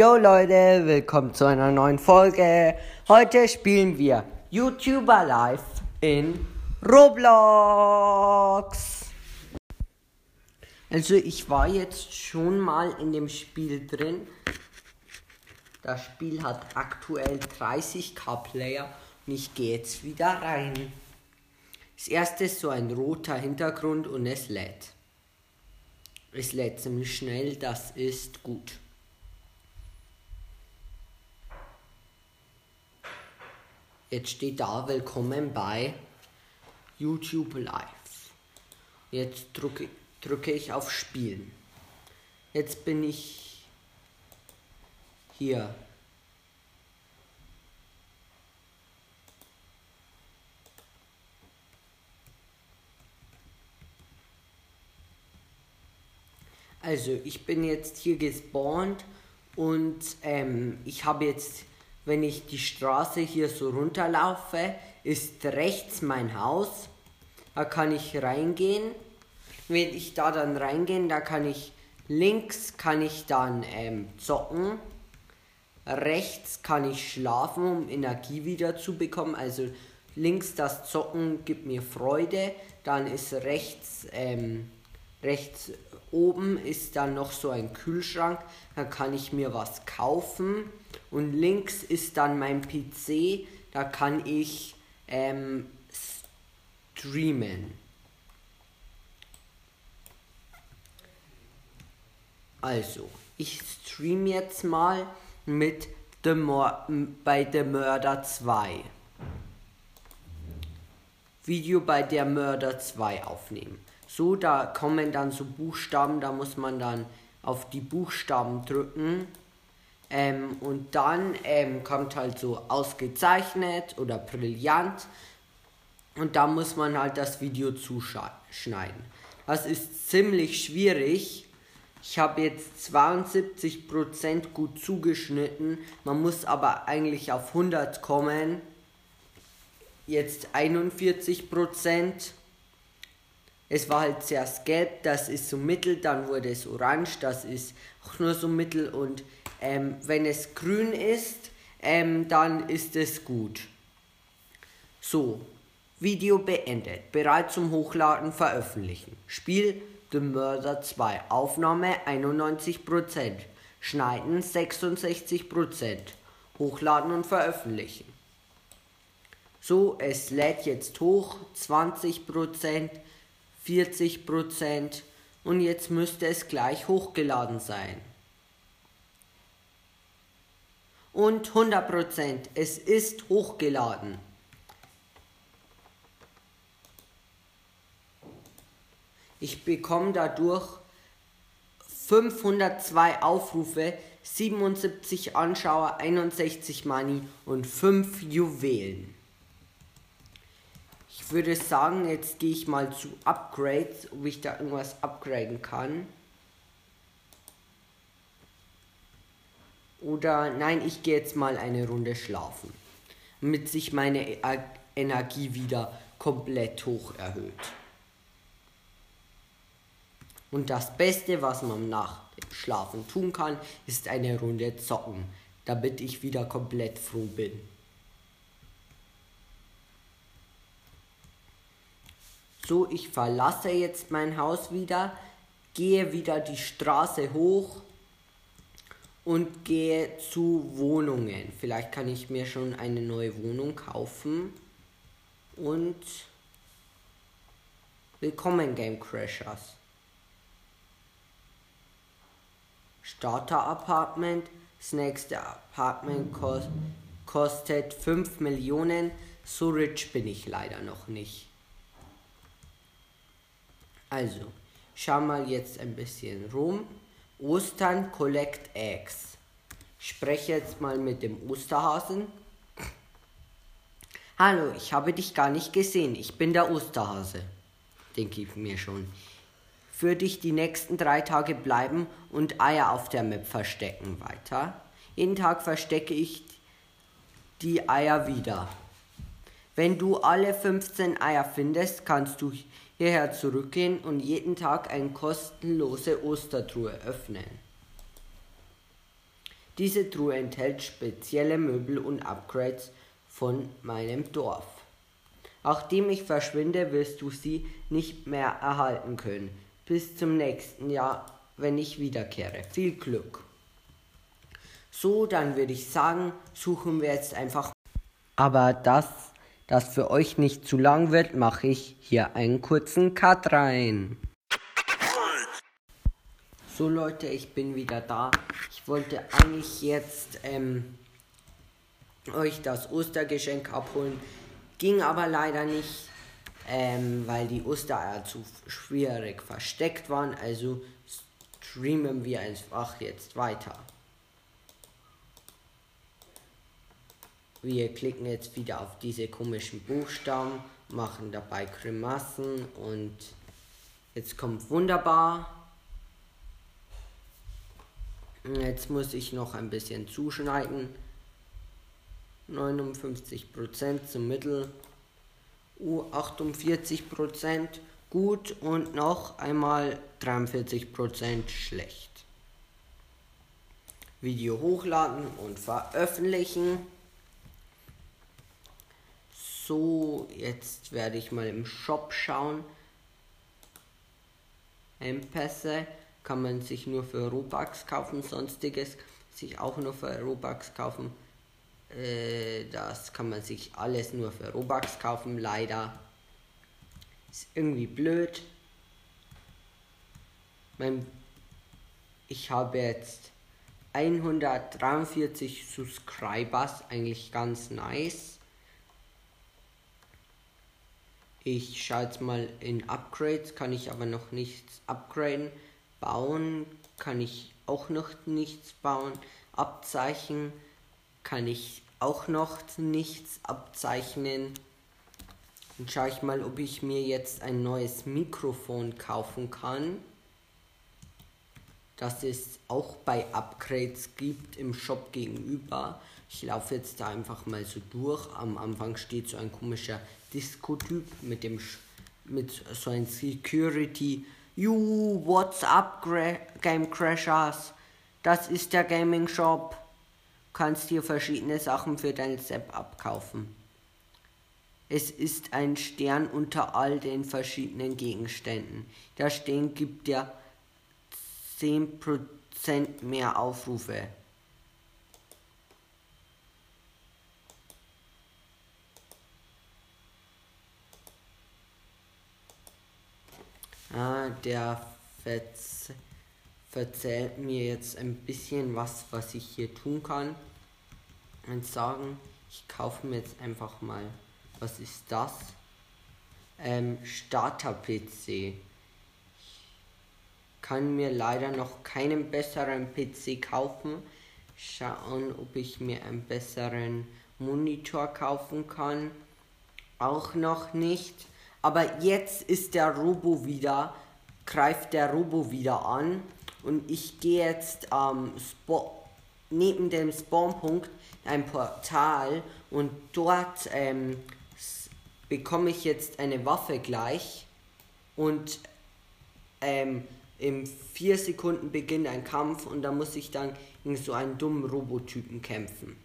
Yo Leute, willkommen zu einer neuen Folge. Heute spielen wir YouTuber Live in Roblox. Also ich war jetzt schon mal in dem Spiel drin. Das Spiel hat aktuell 30k Player und ich gehe jetzt wieder rein. Das erste ist so ein roter Hintergrund und es lädt. Es lädt ziemlich schnell, das ist gut. Jetzt steht da Willkommen bei YouTube Live. Jetzt drücke, drücke ich auf Spielen. Jetzt bin ich hier. Also, ich bin jetzt hier gespawnt und ähm, ich habe jetzt, wenn ich die Straße hier so runterlaufe, ist rechts mein Haus. Da kann ich reingehen. Wenn ich da dann reingehen, da kann ich links kann ich dann ähm, zocken. Rechts kann ich schlafen, um Energie wieder zu bekommen. Also links das Zocken gibt mir Freude. Dann ist rechts ähm, rechts oben ist dann noch so ein Kühlschrank, da kann ich mir was kaufen und links ist dann mein PC, da kann ich ähm, streamen. Also, ich stream jetzt mal mit The bei The Murder 2. Video bei der Mörder 2 aufnehmen. So, da kommen dann so Buchstaben, da muss man dann auf die Buchstaben drücken. Ähm, und dann ähm, kommt halt so ausgezeichnet oder brillant. Und da muss man halt das Video zuschneiden. Das ist ziemlich schwierig. Ich habe jetzt 72% gut zugeschnitten. Man muss aber eigentlich auf 100 kommen. Jetzt 41%. Es war halt zuerst gelb, das ist so mittel, dann wurde es orange, das ist auch nur so mittel und ähm, wenn es grün ist, ähm, dann ist es gut. So, Video beendet, bereit zum Hochladen, veröffentlichen. Spiel The Murder 2, Aufnahme 91%, Schneiden 66%, Hochladen und veröffentlichen. So, es lädt jetzt hoch, 20%, 40 Prozent und jetzt müsste es gleich hochgeladen sein. Und 100 Prozent, es ist hochgeladen. Ich bekomme dadurch 502 Aufrufe, 77 Anschauer, 61 Money und 5 Juwelen würde sagen, jetzt gehe ich mal zu Upgrades, ob ich da irgendwas upgraden kann. Oder nein, ich gehe jetzt mal eine Runde schlafen. Damit sich meine Energie wieder komplett hoch erhöht. Und das Beste, was man nach dem Schlafen tun kann, ist eine Runde zocken, damit ich wieder komplett froh bin. So, ich verlasse jetzt mein Haus wieder, gehe wieder die Straße hoch und gehe zu Wohnungen. Vielleicht kann ich mir schon eine neue Wohnung kaufen. Und willkommen Game Crashers. Starter Apartment. Das nächste Apartment kost, kostet 5 Millionen. So rich bin ich leider noch nicht. Also, schau mal jetzt ein bisschen rum. Ostern Collect Eggs. Ich spreche jetzt mal mit dem Osterhasen. Hallo, ich habe dich gar nicht gesehen. Ich bin der Osterhase. Denke ich mir schon. Für dich die nächsten drei Tage bleiben und Eier auf der Map verstecken weiter. Jeden Tag verstecke ich die Eier wieder. Wenn du alle 15 Eier findest, kannst du hierher zurückgehen und jeden Tag eine kostenlose Ostertruhe öffnen. Diese Truhe enthält spezielle Möbel und Upgrades von meinem Dorf. Nachdem ich verschwinde, wirst du sie nicht mehr erhalten können. Bis zum nächsten Jahr, wenn ich wiederkehre. Viel Glück. So, dann würde ich sagen, suchen wir jetzt einfach. Aber dass das für euch nicht zu lang wird, mache ich hier einen kurzen Cut rein. So Leute, ich bin wieder da. Ich wollte eigentlich jetzt ähm, euch das Ostergeschenk abholen. Ging aber leider nicht, ähm, weil die Ostereier zu schwierig versteckt waren. Also streamen wir einfach jetzt weiter. Wir klicken jetzt wieder auf diese komischen Buchstaben, machen dabei Grimassen und jetzt kommt wunderbar. Jetzt muss ich noch ein bisschen zuschneiden. 59% zum Mittel. U48% gut und noch einmal 43% schlecht. Video hochladen und veröffentlichen. So, jetzt werde ich mal im Shop schauen. Engpässe kann man sich nur für Robux kaufen, sonstiges sich auch nur für Robux kaufen. Äh, das kann man sich alles nur für Robux kaufen, leider. Ist irgendwie blöd. Mein, ich habe jetzt 143 Subscribers, eigentlich ganz nice. Ich schaue jetzt mal in Upgrades, kann ich aber noch nichts upgraden. Bauen kann ich auch noch nichts bauen. Abzeichen kann ich auch noch nichts abzeichnen. Dann schaue ich mal, ob ich mir jetzt ein neues Mikrofon kaufen kann. Das es auch bei Upgrades gibt im Shop gegenüber. Ich laufe jetzt da einfach mal so durch. Am Anfang steht so ein komischer Disco-Typ mit dem mit so ein Security You, what's up, Game Crashers? Das ist der Gaming Shop. Kannst dir verschiedene Sachen für dein Setup abkaufen. Es ist ein Stern unter all den verschiedenen Gegenständen. Der Stern gibt dir 10% mehr Aufrufe. Ah, der verz verzählt mir jetzt ein bisschen was, was ich hier tun kann. Und sagen, ich kaufe mir jetzt einfach mal, was ist das? Ähm, Starter-PC. Kann mir leider noch keinen besseren PC kaufen. Schauen, ob ich mir einen besseren Monitor kaufen kann. Auch noch nicht. Aber jetzt ist der Robo wieder, greift der Robo wieder an. Und ich gehe jetzt ähm, neben dem Spawnpunkt ein Portal. Und dort ähm, bekomme ich jetzt eine Waffe gleich. Und ähm, in vier Sekunden beginnt ein Kampf. Und da muss ich dann gegen so einen dummen Robotypen kämpfen.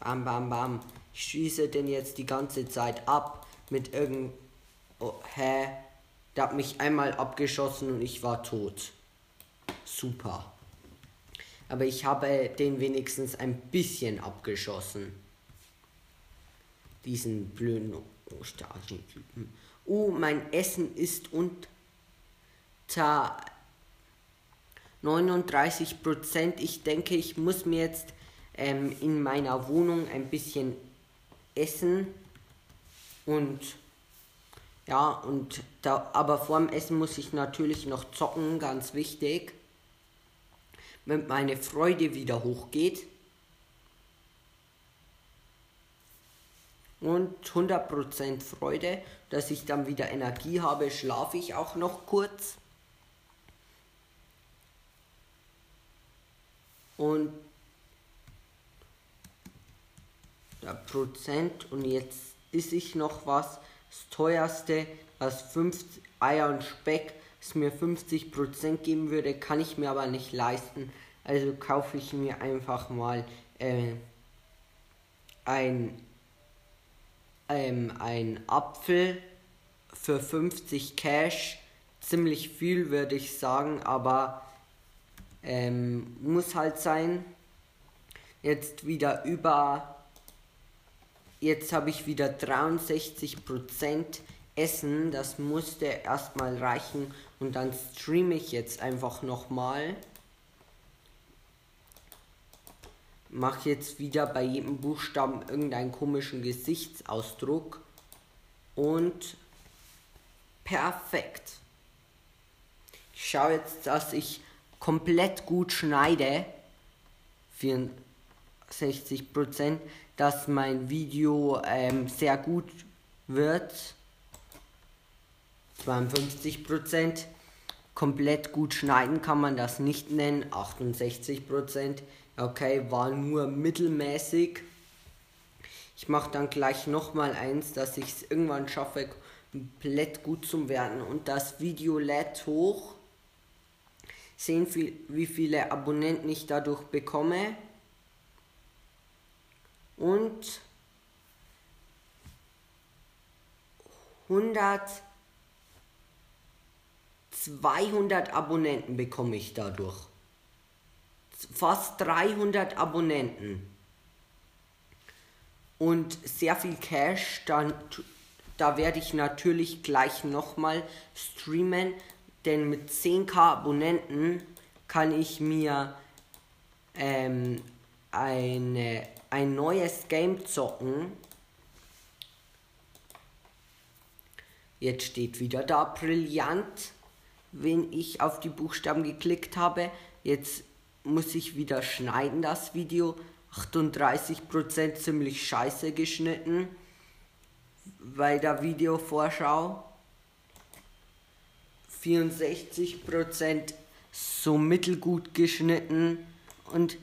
Bam, bam, bam. Ich schieße den jetzt die ganze Zeit ab mit irgend. Oh, hä? Der hat mich einmal abgeschossen und ich war tot. Super. Aber ich habe den wenigstens ein bisschen abgeschossen. Diesen blöden Stasi-Typen. Oh, mein Essen ist unter 39 Prozent. Ich denke, ich muss mir jetzt ähm, in meiner Wohnung ein bisschen essen und ja, und da, aber vorm Essen muss ich natürlich noch zocken, ganz wichtig. Wenn meine Freude wieder hochgeht. Und 100% Freude, dass ich dann wieder Energie habe, schlafe ich auch noch kurz. Und der Prozent und jetzt ist ich noch was. Das teuerste, was 5 Eier und Speck, es mir 50% geben würde, kann ich mir aber nicht leisten. Also kaufe ich mir einfach mal äh, ein, ähm, ein Apfel für 50 Cash. Ziemlich viel würde ich sagen, aber ähm, muss halt sein. Jetzt wieder über. Jetzt habe ich wieder 63% Essen. Das musste erstmal reichen. Und dann streame ich jetzt einfach nochmal. Mache jetzt wieder bei jedem Buchstaben irgendeinen komischen Gesichtsausdruck. Und perfekt. Ich schaue jetzt, dass ich komplett gut schneide. 64 Prozent, dass mein Video ähm, sehr gut wird. 52 Prozent. Komplett gut schneiden kann man das nicht nennen. 68 Prozent. Okay, war nur mittelmäßig. Ich mache dann gleich nochmal eins, dass ich es irgendwann schaffe, komplett gut zu werden. Und das Video lädt hoch. Sehen, wie viele Abonnenten ich dadurch bekomme. Und 100, 200 Abonnenten bekomme ich dadurch. Fast 300 Abonnenten. Und sehr viel Cash, dann da werde ich natürlich gleich nochmal streamen, denn mit 10k Abonnenten kann ich mir ähm, eine, ein neues Game zocken. Jetzt steht wieder da brillant, wenn ich auf die Buchstaben geklickt habe. Jetzt muss ich wieder schneiden das Video. 38% ziemlich scheiße geschnitten bei der Videovorschau. 64% so mittelgut geschnitten und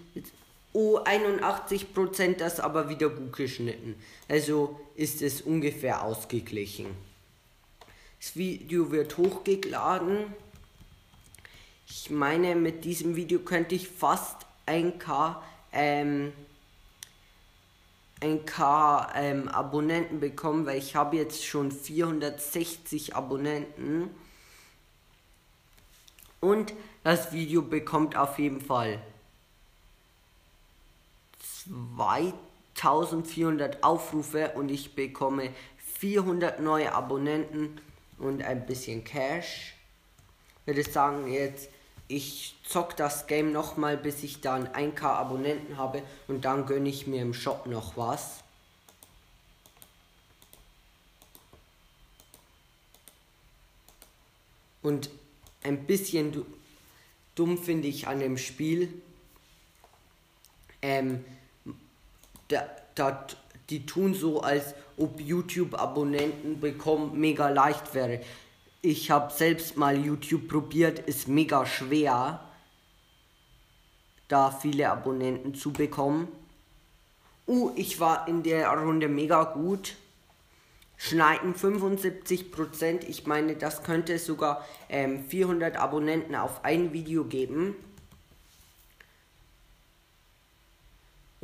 oh, 81% das aber wieder gut geschnitten. Also ist es ungefähr ausgeglichen. Das Video wird hochgeladen. Ich meine, mit diesem Video könnte ich fast 1K ähm, 1K ähm, Abonnenten bekommen, weil ich habe jetzt schon 460 Abonnenten. Und das Video bekommt auf jeden Fall 2400 Aufrufe und ich bekomme 400 neue Abonnenten und ein bisschen Cash. Ich würde sagen, jetzt ich zock das Game nochmal, bis ich dann 1k Abonnenten habe und dann gönne ich mir im Shop noch was. Und ein bisschen dumm finde ich an dem Spiel, ähm, da, da, die tun so, als ob YouTube Abonnenten bekommen mega leicht wäre. Ich habe selbst mal YouTube probiert, ist mega schwer, da viele Abonnenten zu bekommen. Uh, ich war in der Runde mega gut. Schneiden 75%. Ich meine, das könnte sogar ähm, 400 Abonnenten auf ein Video geben.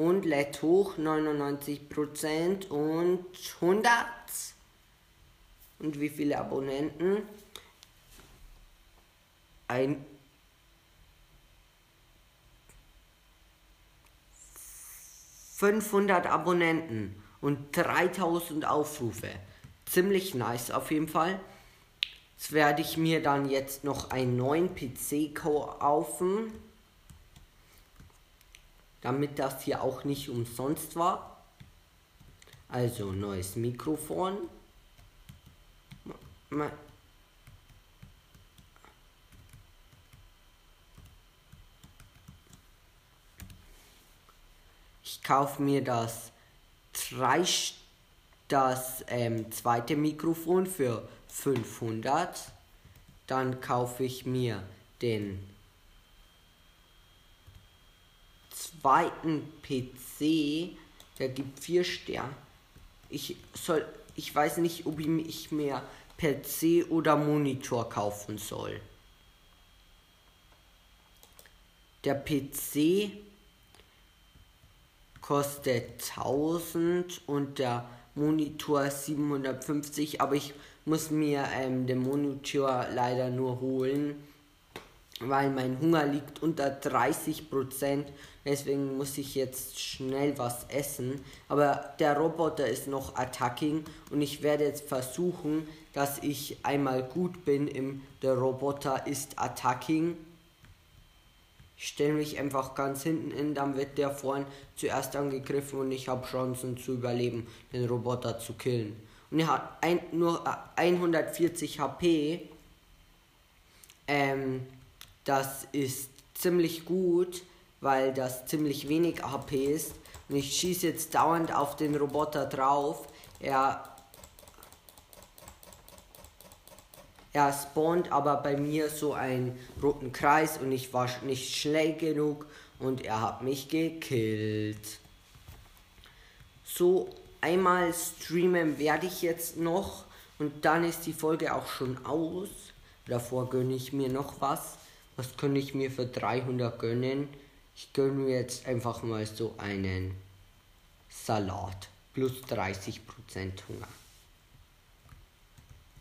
Und lädt hoch 99% und 100. Und wie viele Abonnenten? Ein ...500 Abonnenten und 3000 Aufrufe. Ziemlich nice auf jeden Fall. Jetzt werde ich mir dann jetzt noch einen neuen PC kaufen. Damit das hier auch nicht umsonst war. Also neues Mikrofon. Ich kaufe mir das drei das ähm, zweite Mikrofon für 500. Dann kaufe ich mir den zweiten PC, der gibt vier Sterne. Ich soll, ich weiß nicht, ob ich mir PC oder Monitor kaufen soll. Der PC kostet 1000 und der Monitor 750, aber ich muss mir ähm, den Monitor leider nur holen, weil mein Hunger liegt unter 30% Deswegen muss ich jetzt schnell was essen. Aber der Roboter ist noch attacking und ich werde jetzt versuchen, dass ich einmal gut bin im Der Roboter ist attacking. Ich stelle mich einfach ganz hinten in, dann wird der vorn zuerst angegriffen und ich habe Chancen zu überleben, den Roboter zu killen. Und er hat ein, nur 140 äh, HP. Ähm, das ist ziemlich gut, weil das ziemlich wenig HP ist. Und ich schieße jetzt dauernd auf den Roboter drauf. Er Er spawnt aber bei mir so einen roten Kreis und ich war nicht schnell genug und er hat mich gekillt. So, einmal streamen werde ich jetzt noch und dann ist die Folge auch schon aus. Davor gönne ich mir noch was. Was könnte ich mir für 300 gönnen? Ich gönne mir jetzt einfach mal so einen Salat. Plus 30% Hunger.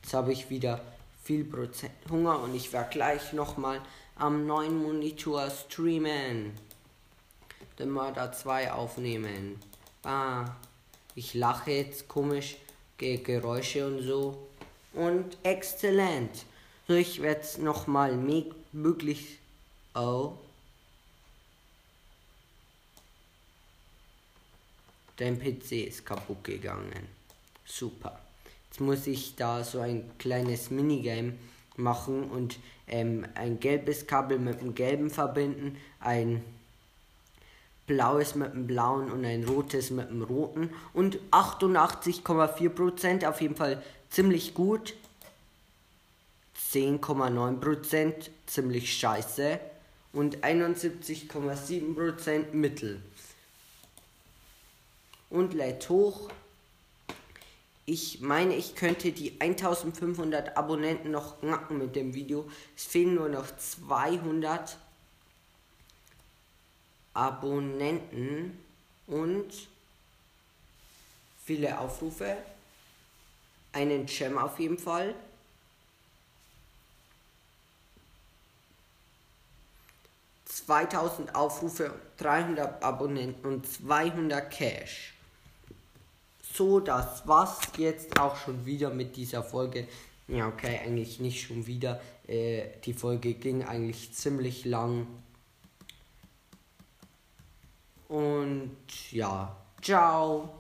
Jetzt habe ich wieder viel Prozent Hunger und ich werde gleich nochmal am neuen Monitor streamen. Den Mörder 2 aufnehmen. Ah, ich lache jetzt komisch, Geräusche und so. Und exzellent. Es nochmal möglich. Oh. Dein PC ist kaputt gegangen. Super. Jetzt muss ich da so ein kleines Minigame machen und ähm, ein gelbes Kabel mit einem gelben verbinden, ein blaues mit einem blauen und ein rotes mit einem roten und 88,4% auf jeden Fall ziemlich gut. 10,9% ziemlich scheiße und 71,7% mittel. Und lädt hoch ich meine, ich könnte die 1500 Abonnenten noch knacken mit dem Video. Es fehlen nur noch 200 Abonnenten und viele Aufrufe. Einen Gem auf jeden Fall. ...2000 Aufrufe, 300 Abonnenten und 200 Cash. So, das war's jetzt auch schon wieder mit dieser Folge. Ja, okay, eigentlich nicht schon wieder. Äh, die Folge ging eigentlich ziemlich lang. Und ja, ciao.